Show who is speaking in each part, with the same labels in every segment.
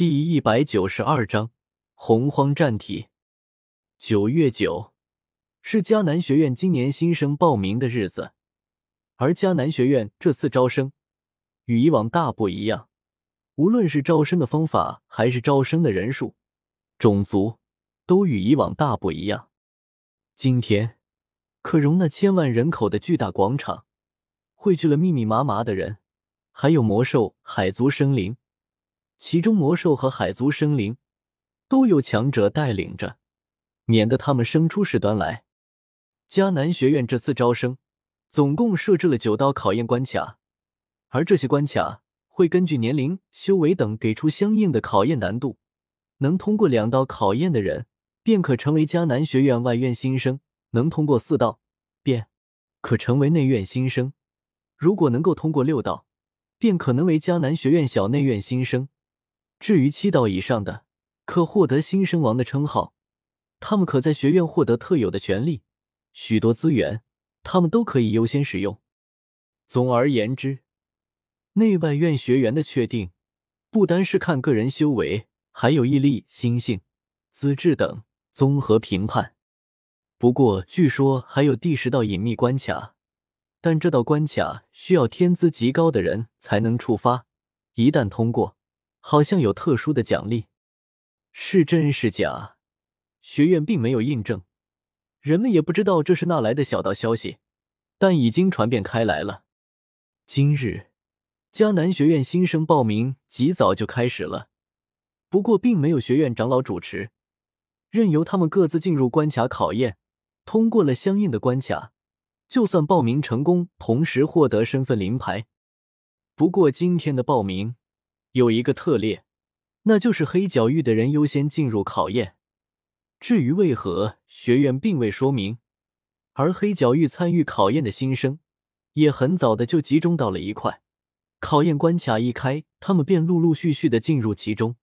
Speaker 1: 第一百九十二章洪荒战体。九月九是迦南学院今年新生报名的日子，而迦南学院这次招生与以往大不一样，无论是招生的方法还是招生的人数、种族，都与以往大不一样。今天，可容纳千万人口的巨大广场，汇聚了密密麻麻的人，还有魔兽、海族生灵。其中魔兽和海族生灵都有强者带领着，免得他们生出事端来。迦南学院这次招生总共设置了九道考验关卡，而这些关卡会根据年龄、修为等给出相应的考验难度。能通过两道考验的人，便可成为迦南学院外院新生；能通过四道，便可成为内院新生。如果能够通过六道，便可能为迦南学院小内院新生。至于七道以上的，可获得新生王的称号。他们可在学院获得特有的权利，许多资源，他们都可以优先使用。总而言之，内外院学员的确定，不单是看个人修为，还有毅力、心性、资质等综合评判。不过，据说还有第十道隐秘关卡，但这道关卡需要天资极高的人才能触发，一旦通过。好像有特殊的奖励，是真是假？学院并没有印证，人们也不知道这是哪来的小道消息，但已经传遍开来了。今日迦南学院新生报名极早就开始了，不过并没有学院长老主持，任由他们各自进入关卡考验，通过了相应的关卡，就算报名成功，同时获得身份临牌。不过今天的报名。有一个特例，那就是黑角域的人优先进入考验。至于为何，学院并未说明。而黑角域参与考验的新生，也很早的就集中到了一块。考验关卡一开，他们便陆陆续续的进入其中。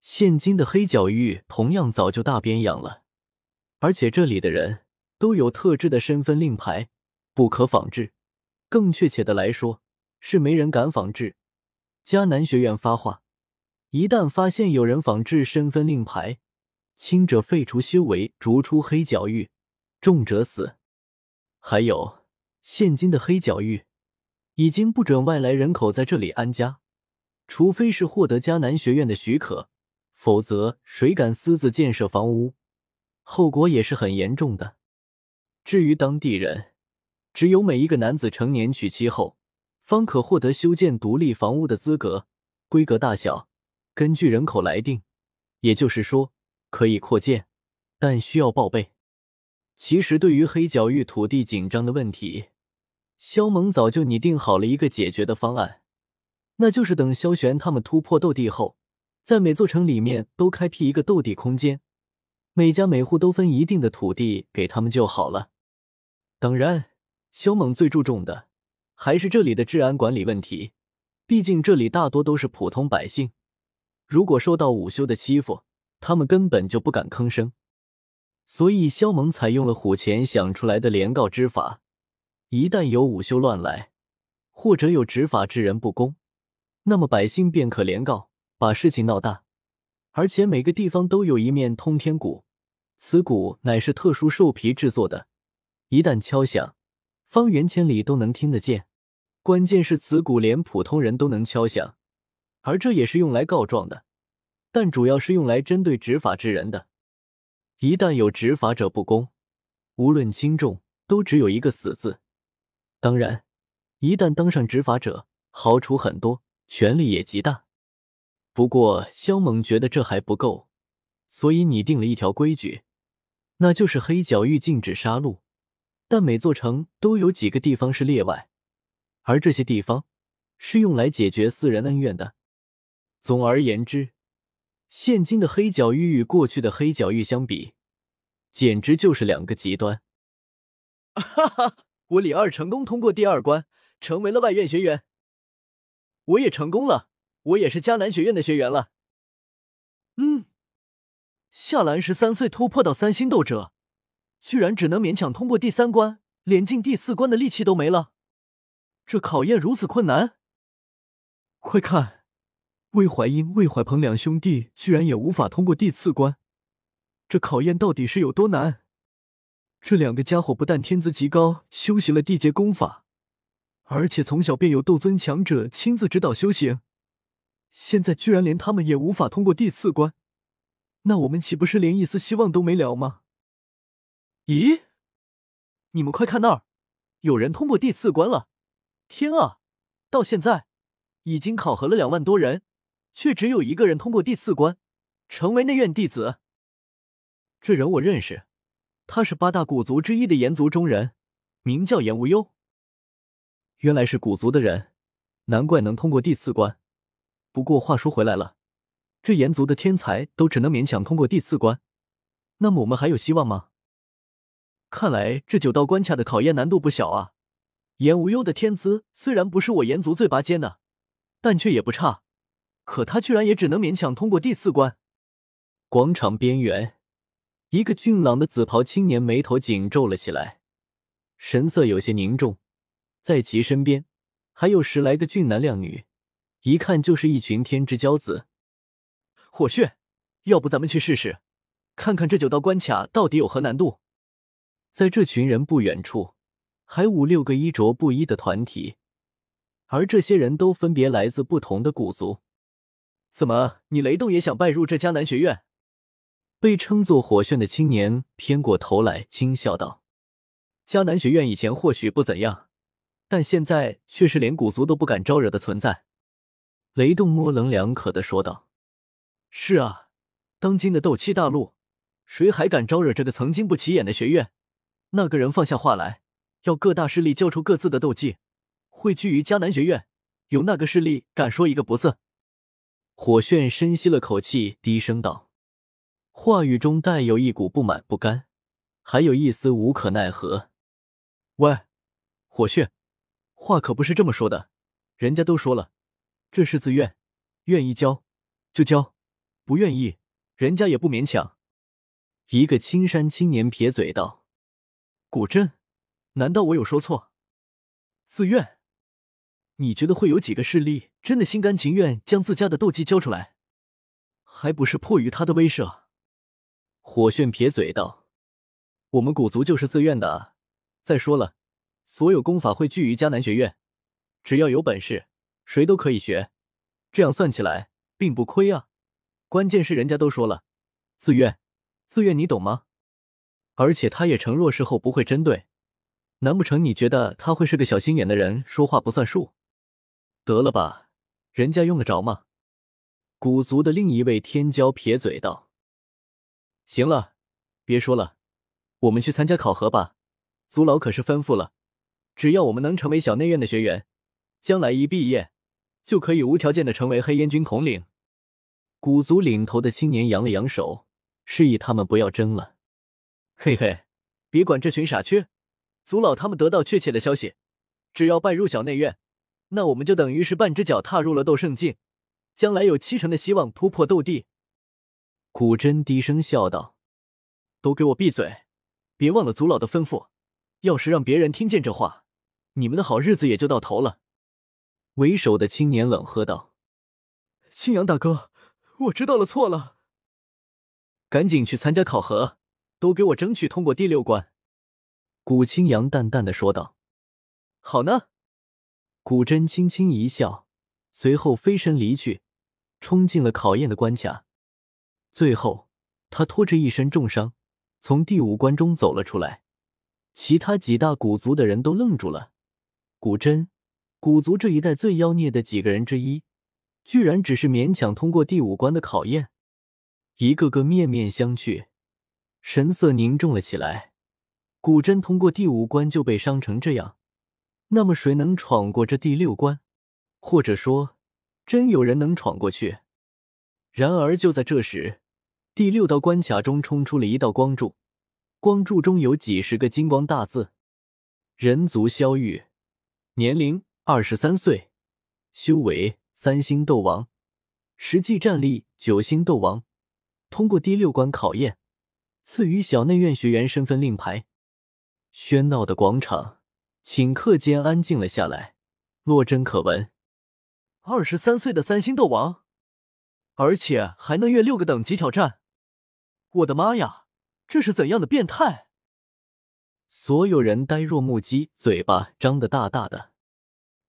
Speaker 1: 现今的黑角域同样早就大变样了，而且这里的人都有特制的身份令牌，不可仿制。更确切的来说，是没人敢仿制。迦南学院发话：一旦发现有人仿制身份令牌，轻者废除修为，逐出黑角域；重者死。还有，现今的黑角域已经不准外来人口在这里安家，除非是获得迦南学院的许可，否则谁敢私自建设房屋，后果也是很严重的。至于当地人，只有每一个男子成年娶妻后。方可获得修建独立房屋的资格，规格大小根据人口来定，也就是说可以扩建，但需要报备。其实对于黑角域土地紧张的问题，萧猛早就拟定好了一个解决的方案，那就是等萧玄他们突破斗帝后，在每座城里面都开辟一个斗帝空间，每家每户都分一定的土地给他们就好了。当然，萧猛最注重的。还是这里的治安管理问题，毕竟这里大多都是普通百姓，如果受到午休的欺负，他们根本就不敢吭声。所以萧猛采用了虎钳想出来的连告之法，一旦有午休乱来，或者有执法之人不公，那么百姓便可连告，把事情闹大。而且每个地方都有一面通天鼓，此鼓乃是特殊兽皮制作的，一旦敲响，方圆千里都能听得见。关键是此鼓连普通人都能敲响，而这也是用来告状的，但主要是用来针对执法之人的。一旦有执法者不公，无论轻重，都只有一个死字。当然，一旦当上执法者，好处很多，权力也极大。不过萧猛觉得这还不够，所以拟定了一条规矩，那就是黑角域禁止杀戮，但每座城都有几个地方是例外。而这些地方是用来解决私人恩怨的。总而言之，现今的黑角域与过去的黑角域相比，简直就是两个极端。哈哈，我李二成功通过第二关，成为了外院学员。我也成功了，我也是迦南学院的学员了。嗯，夏兰十三岁突破到三星斗者，居然只能勉强通过第三关，连进第四关的力气都没了。这考验如此困难，快看，魏怀英、魏怀鹏两兄弟居然也无法通过第四关，这考验到底是有多难？这两个家伙不但天资极高，修习了地阶功法，而且从小便有斗尊强者亲自指导修行，现在居然连他们也无法通过第四关，那我们岂不是连一丝希望都没了吗？咦，你们快看那儿，有人通过第四关了！天啊，到现在已经考核了两万多人，却只有一个人通过第四关，成为内院弟子。这人我认识。他是八大古族之一的炎族中人，名叫炎无忧。原来是古族的人，难怪能通过第四关。不过话说回来了，这炎族的天才都只能勉强通过第四关，那么我们还有希望吗？看来这九道关卡的考验难度不小啊！颜无忧的天资虽然不是我炎族最拔尖的，但却也不差。可他居然也只能勉强通过第四关。广场边缘。一个俊朗的紫袍青年眉头紧皱了起来，神色有些凝重。在其身边还有十来个俊男靓女，一看就是一群天之骄子。火血，要不咱们去试试，看看这九道关卡到底有何难度？在这群人不远处，还五六个衣着不一的团体，而这些人都分别来自不同的古族。怎么，你雷动也想拜入这迦南学院？被称作火炫的青年偏过头来轻笑道：“迦南学院以前或许不怎样，但现在却是连古族都不敢招惹的存在。”雷动模棱两可的说道：“是啊，当今的斗气大陆，谁还敢招惹这个曾经不起眼的学院？那个人放下话来，要各大势力交出各自的斗技，汇聚于迦南学院，有那个势力敢说一个不字？”火炫深吸了口气，低声道。话语中带有一股不满不甘，还有一丝无可奈何。喂，火炫，话可不是这么说的。人家都说了，这是自愿，愿意交就交，不愿意，人家也不勉强。一个青山青年撇嘴道：“古镇，难道我有说错？自愿？你觉得会有几个势力真的心甘情愿将自家的斗技交出来？还不是迫于他的威慑？”火炫撇嘴道：“我们古族就是自愿的。再说了，所有功法汇聚于迦南学院，只要有本事，谁都可以学。这样算起来，并不亏啊。关键是人家都说了，自愿，自愿，你懂吗？而且他也承诺事后不会针对。难不成你觉得他会是个小心眼的人，说话不算数？得了吧，人家用得着吗？”古族的另一位天骄撇嘴道。行了，别说了，我们去参加考核吧。族老可是吩咐了，只要我们能成为小内院的学员，将来一毕业就可以无条件的成为黑烟军统领。古族领头的青年扬了扬手，示意他们不要争了。嘿嘿，别管这群傻缺，族老他们得到确切的消息，只要拜入小内院，那我们就等于是半只脚踏入了斗圣境，将来有七成的希望突破斗帝。古真低声笑道：“都给我闭嘴！别忘了族老的吩咐。要是让别人听见这话，你们的好日子也就到头了。”为首的青年冷喝道：“青阳大哥，我知道了错了。赶紧去参加考核，都给我争取通过第六关。”古青阳淡淡的说道：“好呢。”古真轻轻一笑，随后飞身离去，冲进了考验的关卡。最后，他拖着一身重伤，从第五关中走了出来。其他几大古族的人都愣住了。古真，古族这一代最妖孽的几个人之一，居然只是勉强通过第五关的考验，一个个面面相觑，神色凝重了起来。古真通过第五关就被伤成这样，那么谁能闯过这第六关？或者说，真有人能闯过去？然而，就在这时，第六道关卡中冲出了一道光柱，光柱中有几十个金光大字：“人族萧玉，年龄二十三岁，修为三星斗王，实际战力九星斗王，通过第六关考验，赐予小内院学员身份令牌。”喧闹的广场顷刻间安静了下来，落针可闻。二十三岁的三星斗王。
Speaker 2: 而且还能越六个等级挑战。我的妈呀，这是怎样的变态？
Speaker 1: 所有人呆若木鸡，嘴巴张得大大的。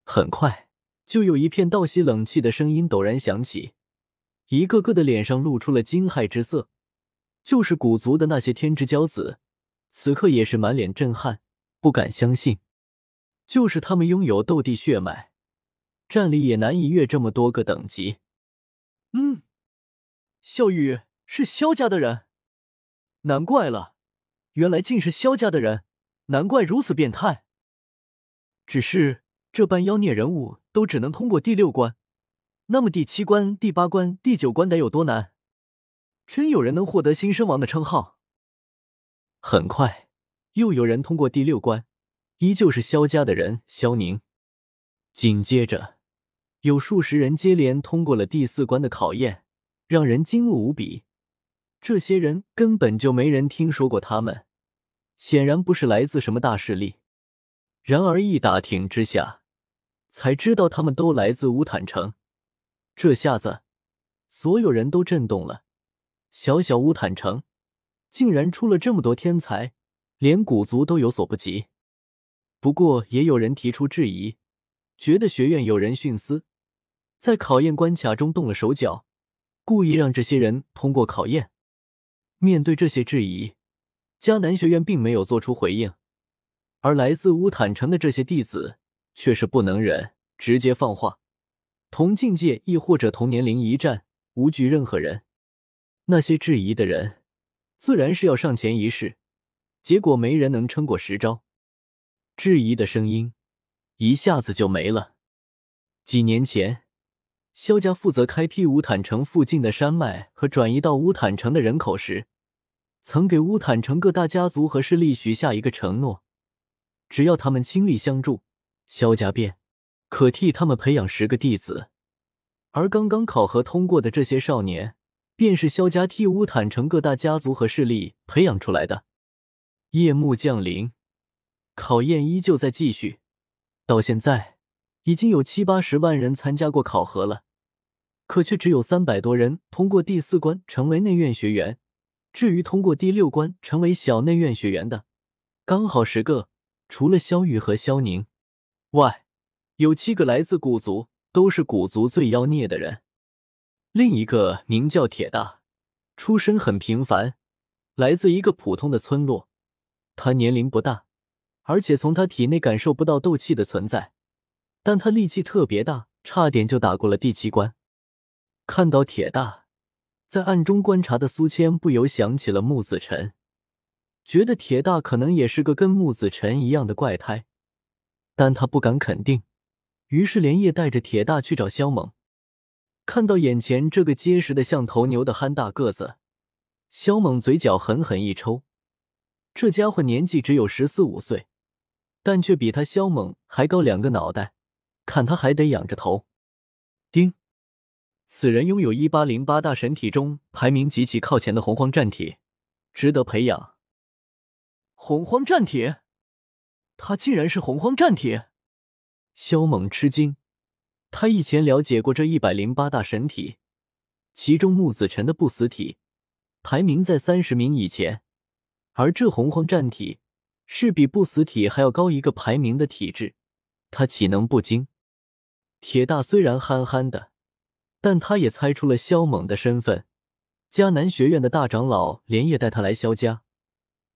Speaker 1: 很快，就有一片倒吸冷气的声音陡然响起，一个个的脸上露出了惊骇之色。就是古族的那些天之骄子，此刻也是满脸震撼，不敢相信。就是他们拥有斗帝血脉，战力也难以越这么多个等级。
Speaker 2: 嗯，萧雨是萧家的人，难怪了，原来竟是萧家的人，难怪如此变态。只是这般妖孽人物都只能通过第六关，那么第七关、第八关、第九关得有多难？真有人能获得新生王的称号？
Speaker 1: 很快，又有人通过第六关，依旧是萧家的人萧宁。紧接着。有数十人接连通过了第四关的考验，让人惊愕无比。这些人根本就没人听说过他们，显然不是来自什么大势力。然而一打听之下，才知道他们都来自乌坦城。这下子，所有人都震动了。小小乌坦城，竟然出了这么多天才，连古族都有所不及。不过，也有人提出质疑，觉得学院有人徇私。在考验关卡中动了手脚，故意让这些人通过考验。面对这些质疑，迦南学院并没有做出回应，而来自乌坦城的这些弟子却是不能忍，直接放话：同境界亦或者同年龄一战，无惧任何人。那些质疑的人自然是要上前一试，结果没人能撑过十招，质疑的声音一下子就没了。几年前。萧家负责开辟乌坦城附近的山脉和转移到乌坦城的人口时，曾给乌坦城各大家族和势力许下一个承诺：只要他们倾力相助，萧家便可替他们培养十个弟子。而刚刚考核通过的这些少年，便是萧家替乌坦城各大家族和势力培养出来的。夜幕降临，考验依旧在继续，到现在已经有七八十万人参加过考核了。可却只有三百多人通过第四关成为内院学员，至于通过第六关成为小内院学员的，刚好十个，除了萧玉和萧宁外，有七个来自古族，都是古族最妖孽的人。另一个名叫铁大，出身很平凡，来自一个普通的村落。他年龄不大，而且从他体内感受不到斗气的存在，但他力气特别大，差点就打过了第七关。看到铁大在暗中观察的苏谦不由想起了木子辰，觉得铁大可能也是个跟木子辰一样的怪胎，但他不敢肯定，于是连夜带着铁大去找萧猛。看到眼前这个结实的像头牛的憨大个子，萧猛嘴角狠狠一抽，这家伙年纪只有十四五岁，但却比他萧猛还高两个脑袋，看他还得仰着头。丁。此人拥有一八零八大神体中排名极其靠前的洪荒战体，值得培养。
Speaker 2: 洪荒战体，他竟然是洪荒战体！
Speaker 1: 萧猛吃惊，他以前了解过这一百零八大神体，其中木子辰的不死体排名在三十名以前，而这洪荒战体是比不死体还要高一个排名的体质，他岂能不惊？铁大虽然憨憨的。但他也猜出了萧猛的身份，迦南学院的大长老连夜带他来萧家，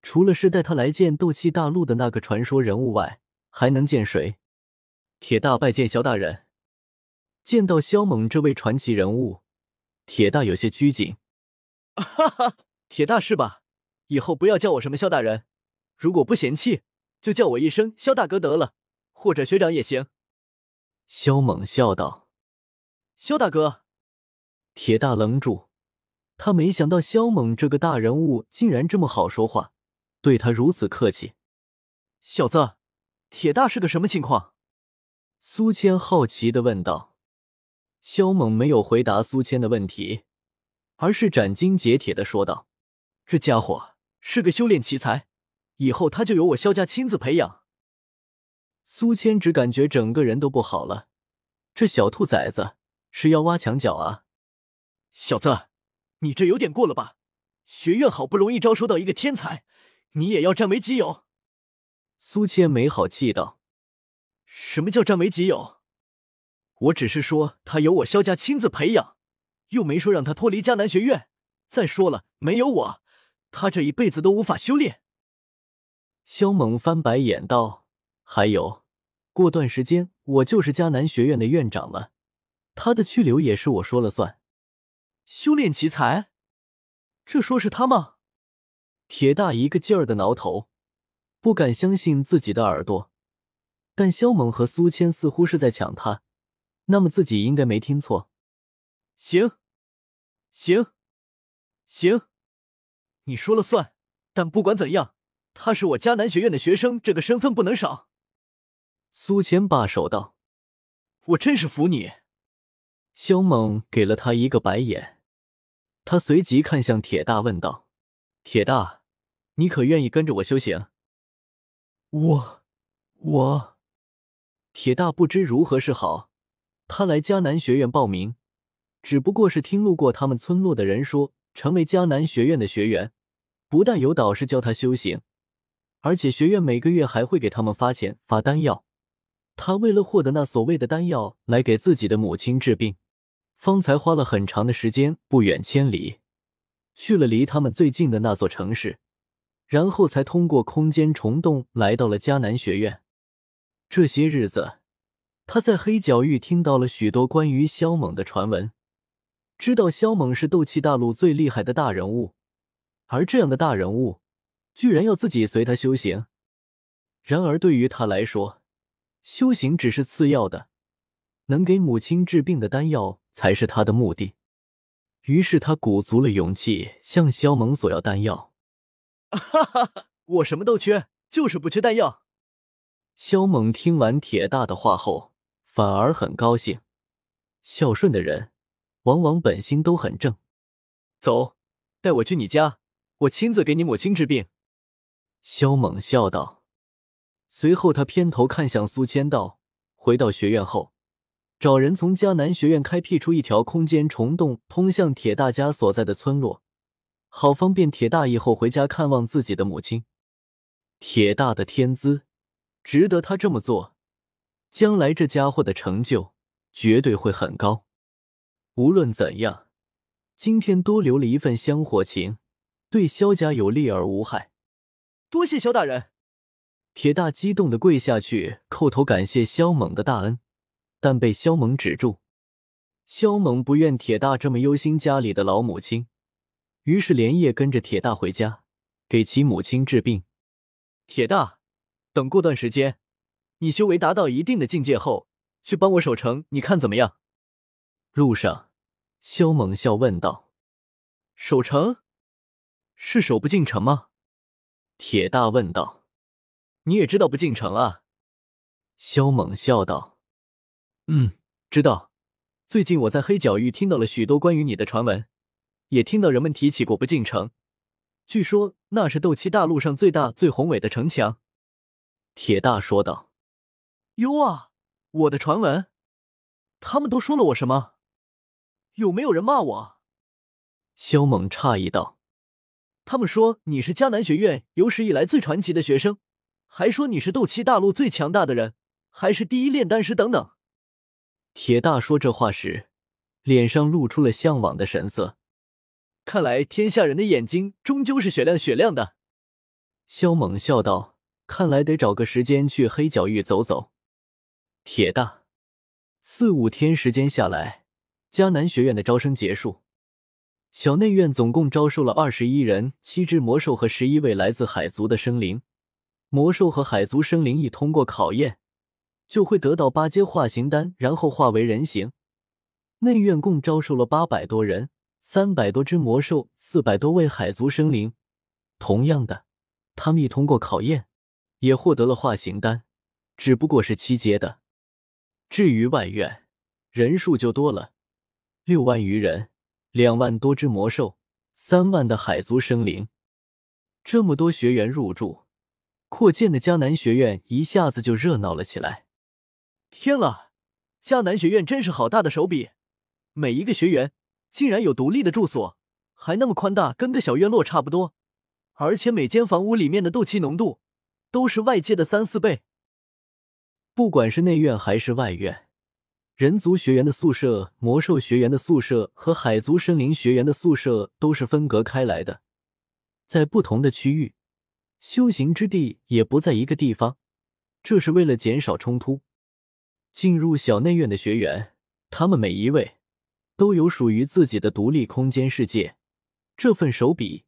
Speaker 1: 除了是带他来见斗气大陆的那个传说人物外，还能见谁？铁大拜见萧大人。见到萧猛这位传奇人物，铁大有些拘谨。
Speaker 2: 哈哈，铁大是吧？以后不要叫我什么萧大人，如果不嫌弃，就叫我一声萧大哥得了，或者学长也行。
Speaker 1: 萧猛笑道。
Speaker 2: 萧大哥，
Speaker 1: 铁大愣住，他没想到萧猛这个大人物竟然这么好说话，对他如此客气。
Speaker 2: 小子，铁大是个什么情况？
Speaker 1: 苏谦好奇的问道。萧猛没有回答苏谦的问题，而是斩钉截铁的说道：“
Speaker 2: 这家伙是个修炼奇才，以后他就由我萧家亲自培养。”
Speaker 1: 苏谦只感觉整个人都不好了，这小兔崽子。是要挖墙脚啊！
Speaker 2: 小子，你这有点过了吧？学院好不容易招收到一个天才，你也要占为己有？
Speaker 1: 苏千没好气道：“
Speaker 2: 什么叫占为己有？我只是说他由我萧家亲自培养，又没说让他脱离迦南学院。再说了，没有我，他这一辈子都无法修炼。”
Speaker 1: 萧猛翻白眼道：“还有，过段时间我就是迦南学院的院长了，他的去留也是我说了算。
Speaker 2: 修炼奇才，这说是他吗？”
Speaker 1: 铁大一个劲儿的挠头，不敢相信自己的耳朵。但萧猛和苏谦似乎是在抢他，那么自己应该没听错。
Speaker 2: 行，行，行，你说了算。但不管怎样。他是我迦南学院的学生，这个身份不能少。
Speaker 1: 苏谦罢手道：“
Speaker 2: 我真是服你。”
Speaker 1: 萧猛给了他一个白眼，他随即看向铁大问道：“铁大，你可愿意跟着我修行？”
Speaker 2: 我，我……
Speaker 1: 铁大不知如何是好。他来迦南学院报名，只不过是听路过他们村落的人说，成为迦南学院的学员，不但有导师教他修行。而且学院每个月还会给他们发钱发丹药，他为了获得那所谓的丹药来给自己的母亲治病，方才花了很长的时间，不远千里，去了离他们最近的那座城市，然后才通过空间虫洞来到了迦南学院。这些日子，他在黑角域听到了许多关于萧猛的传闻，知道萧猛是斗气大陆最厉害的大人物，而这样的大人物。居然要自己随他修行，然而对于他来说，修行只是次要的，能给母亲治病的丹药才是他的目的。于是他鼓足了勇气向萧猛索要丹药。
Speaker 2: 哈哈哈，我什么都缺，就是不缺丹药。
Speaker 1: 萧猛听完铁大的话后，反而很高兴。孝顺的人，往往本心都很正。
Speaker 2: 走，带我去你家，我亲自给你母亲治病。
Speaker 1: 萧猛笑道，随后他偏头看向苏千道：“回到学院后，找人从迦南学院开辟出一条空间虫洞，通向铁大家所在的村落，好方便铁大以后回家看望自己的母亲。铁大的天资值得他这么做，将来这家伙的成就绝对会很高。无论怎样，今天多留了一份香火情，对萧家有利而无害。”
Speaker 2: 多谢萧大人，
Speaker 1: 铁大激动的跪下去叩头感谢萧猛的大恩，但被萧猛止住。萧猛不愿铁大这么忧心家里的老母亲，于是连夜跟着铁大回家，给其母亲治病。
Speaker 2: 铁大，等过段时间，你修为达到一定的境界后，去帮我守城，你看怎么样？
Speaker 1: 路上，萧猛笑问道：“
Speaker 2: 守城，是守不进城吗？”
Speaker 1: 铁大问道：“
Speaker 2: 你也知道不进城啊？”
Speaker 1: 萧猛笑道：“
Speaker 2: 嗯，知道。最近我在黑角域听到了许多关于你的传闻，也听到人们提起过不进城。据说那是斗气大陆上最大、最宏伟的城墙。”
Speaker 1: 铁大说道：“
Speaker 2: 哟啊，我的传闻，他们都说了我什么？有没有人骂我？”
Speaker 1: 萧猛诧异道。
Speaker 2: 他们说你是迦南学院有史以来最传奇的学生，还说你是斗气大陆最强大的人，还是第一炼丹师等等。
Speaker 1: 铁大说这话时，脸上露出了向往的神色。
Speaker 2: 看来天下人的眼睛终究是雪亮雪亮的。
Speaker 1: 萧猛笑道：“看来得找个时间去黑角域走走。”铁大，四五天时间下来，迦南学院的招生结束。小内院总共招收了二十一人，七只魔兽和十一位来自海族的生灵。魔兽和海族生灵一通过考验，就会得到八阶化形丹，然后化为人形。内院共招收了八百多人，三百多只魔兽，四百多位海族生灵。同样的，他们一通过考验，也获得了化形丹，只不过是七阶的。至于外院，人数就多了，六万余人。两万多只魔兽，三万的海族生灵，这么多学员入住，扩建的迦南学院一下子就热闹了起来。
Speaker 2: 天啊，迦南学院真是好大的手笔！每一个学员竟然有独立的住所，还那么宽大，跟个小院落差不多。而且每间房屋里面的斗气浓度都是外界的三四倍。
Speaker 1: 不管是内院还是外院，人族学员的宿舍、魔兽学员的宿舍和海族生灵学员的宿舍都是分隔开来的，在不同的区域，修行之地也不在一个地方。这是为了减少冲突。进入小内院的学员，他们每一位都有属于自己的独立空间世界，这份手笔。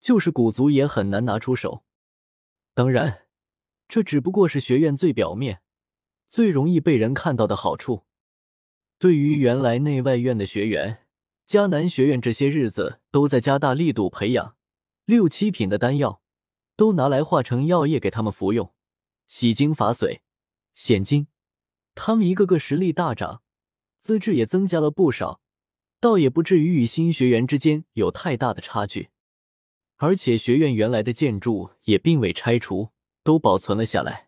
Speaker 1: 就是古族也很难拿出手。当然，这只不过是学院最表面、最容易被人看到的好处。对于原来内外院的学员，迦南学院这些日子都在加大力度培养六七品的丹药，都拿来化成药液给他们服用，洗精伐髓、显精。他们一个个实力大涨，资质也增加了不少，倒也不至于与新学员之间有太大的差距。而且学院原来的建筑也并未拆除，都保存了下来。